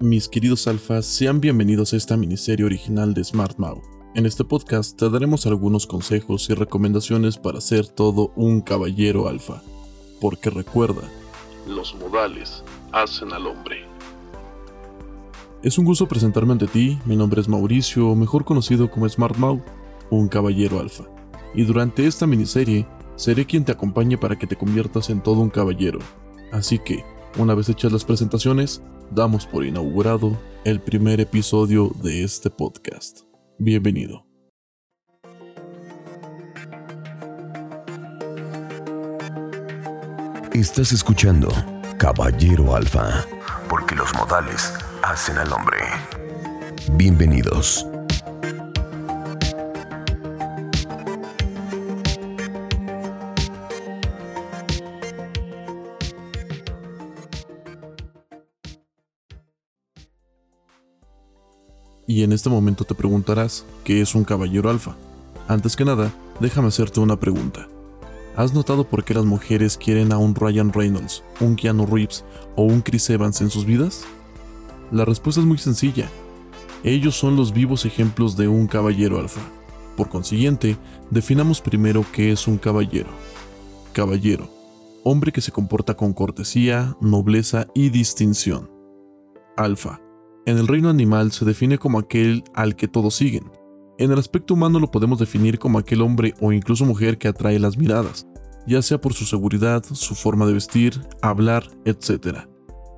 Mis queridos alfas, sean bienvenidos a esta miniserie original de Smart En este podcast te daremos algunos consejos y recomendaciones para ser todo un caballero alfa. Porque recuerda, los modales hacen al hombre. Es un gusto presentarme ante ti, mi nombre es Mauricio, mejor conocido como Smart un caballero alfa. Y durante esta miniserie, seré quien te acompañe para que te conviertas en todo un caballero. Así que, una vez hechas las presentaciones, damos por inaugurado el primer episodio de este podcast. Bienvenido. Estás escuchando Caballero Alfa, porque los modales hacen al hombre. Bienvenidos. Y en este momento te preguntarás, ¿qué es un caballero alfa? Antes que nada, déjame hacerte una pregunta. ¿Has notado por qué las mujeres quieren a un Ryan Reynolds, un Keanu Reeves o un Chris Evans en sus vidas? La respuesta es muy sencilla. Ellos son los vivos ejemplos de un caballero alfa. Por consiguiente, definamos primero qué es un caballero. Caballero, hombre que se comporta con cortesía, nobleza y distinción. Alfa, en el reino animal se define como aquel al que todos siguen. En el aspecto humano lo podemos definir como aquel hombre o incluso mujer que atrae las miradas, ya sea por su seguridad, su forma de vestir, hablar, etc.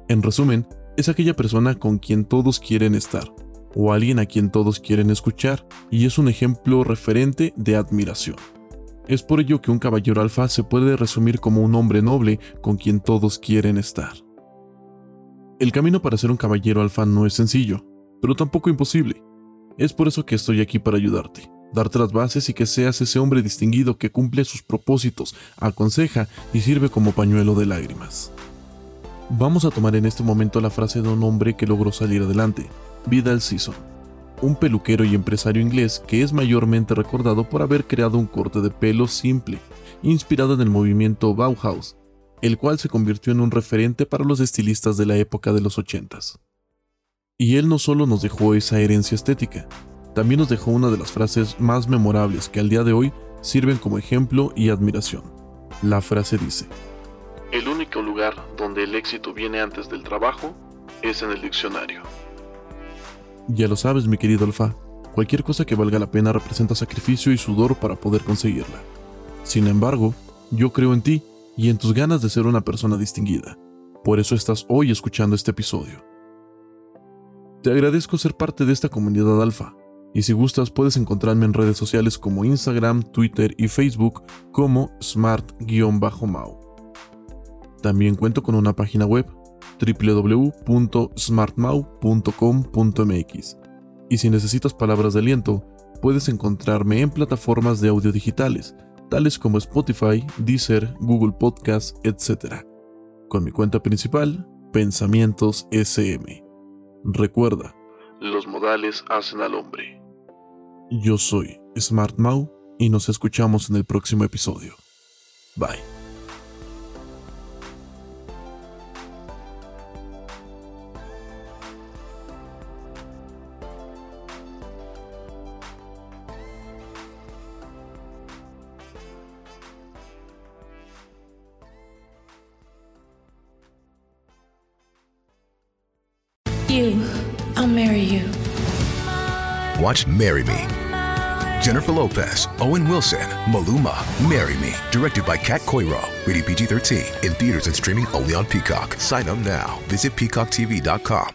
En resumen, es aquella persona con quien todos quieren estar, o alguien a quien todos quieren escuchar, y es un ejemplo referente de admiración. Es por ello que un caballero alfa se puede resumir como un hombre noble con quien todos quieren estar. El camino para ser un caballero alfa no es sencillo, pero tampoco imposible. Es por eso que estoy aquí para ayudarte, darte las bases y que seas ese hombre distinguido que cumple sus propósitos, aconseja y sirve como pañuelo de lágrimas. Vamos a tomar en este momento la frase de un hombre que logró salir adelante, Vidal Sisson, un peluquero y empresario inglés que es mayormente recordado por haber creado un corte de pelo simple, inspirado en el movimiento Bauhaus, el cual se convirtió en un referente para los estilistas de la época de los ochentas. Y él no solo nos dejó esa herencia estética, también nos dejó una de las frases más memorables que al día de hoy sirven como ejemplo y admiración. La frase dice, El único lugar donde el éxito viene antes del trabajo es en el diccionario. Ya lo sabes, mi querido Alfa, cualquier cosa que valga la pena representa sacrificio y sudor para poder conseguirla. Sin embargo, yo creo en ti y en tus ganas de ser una persona distinguida. Por eso estás hoy escuchando este episodio. Te agradezco ser parte de esta comunidad alfa, y si gustas puedes encontrarme en redes sociales como Instagram, Twitter y Facebook como smart-mau. También cuento con una página web www.smartmau.com.mx y si necesitas palabras de aliento, puedes encontrarme en plataformas de audio digitales tales como Spotify, Deezer, Google Podcast, etc. Con mi cuenta principal, Pensamientos SM. Recuerda, los modales hacen al hombre. Yo soy Smart Mau y nos escuchamos en el próximo episodio. Bye. You, I'll marry you. Watch Marry Me. Jennifer Lopez, Owen Wilson, Maluma, Marry Me. Directed by Kat Coiro. Rated PG 13. In theaters and streaming only on Peacock. Sign up now. Visit peacocktv.com.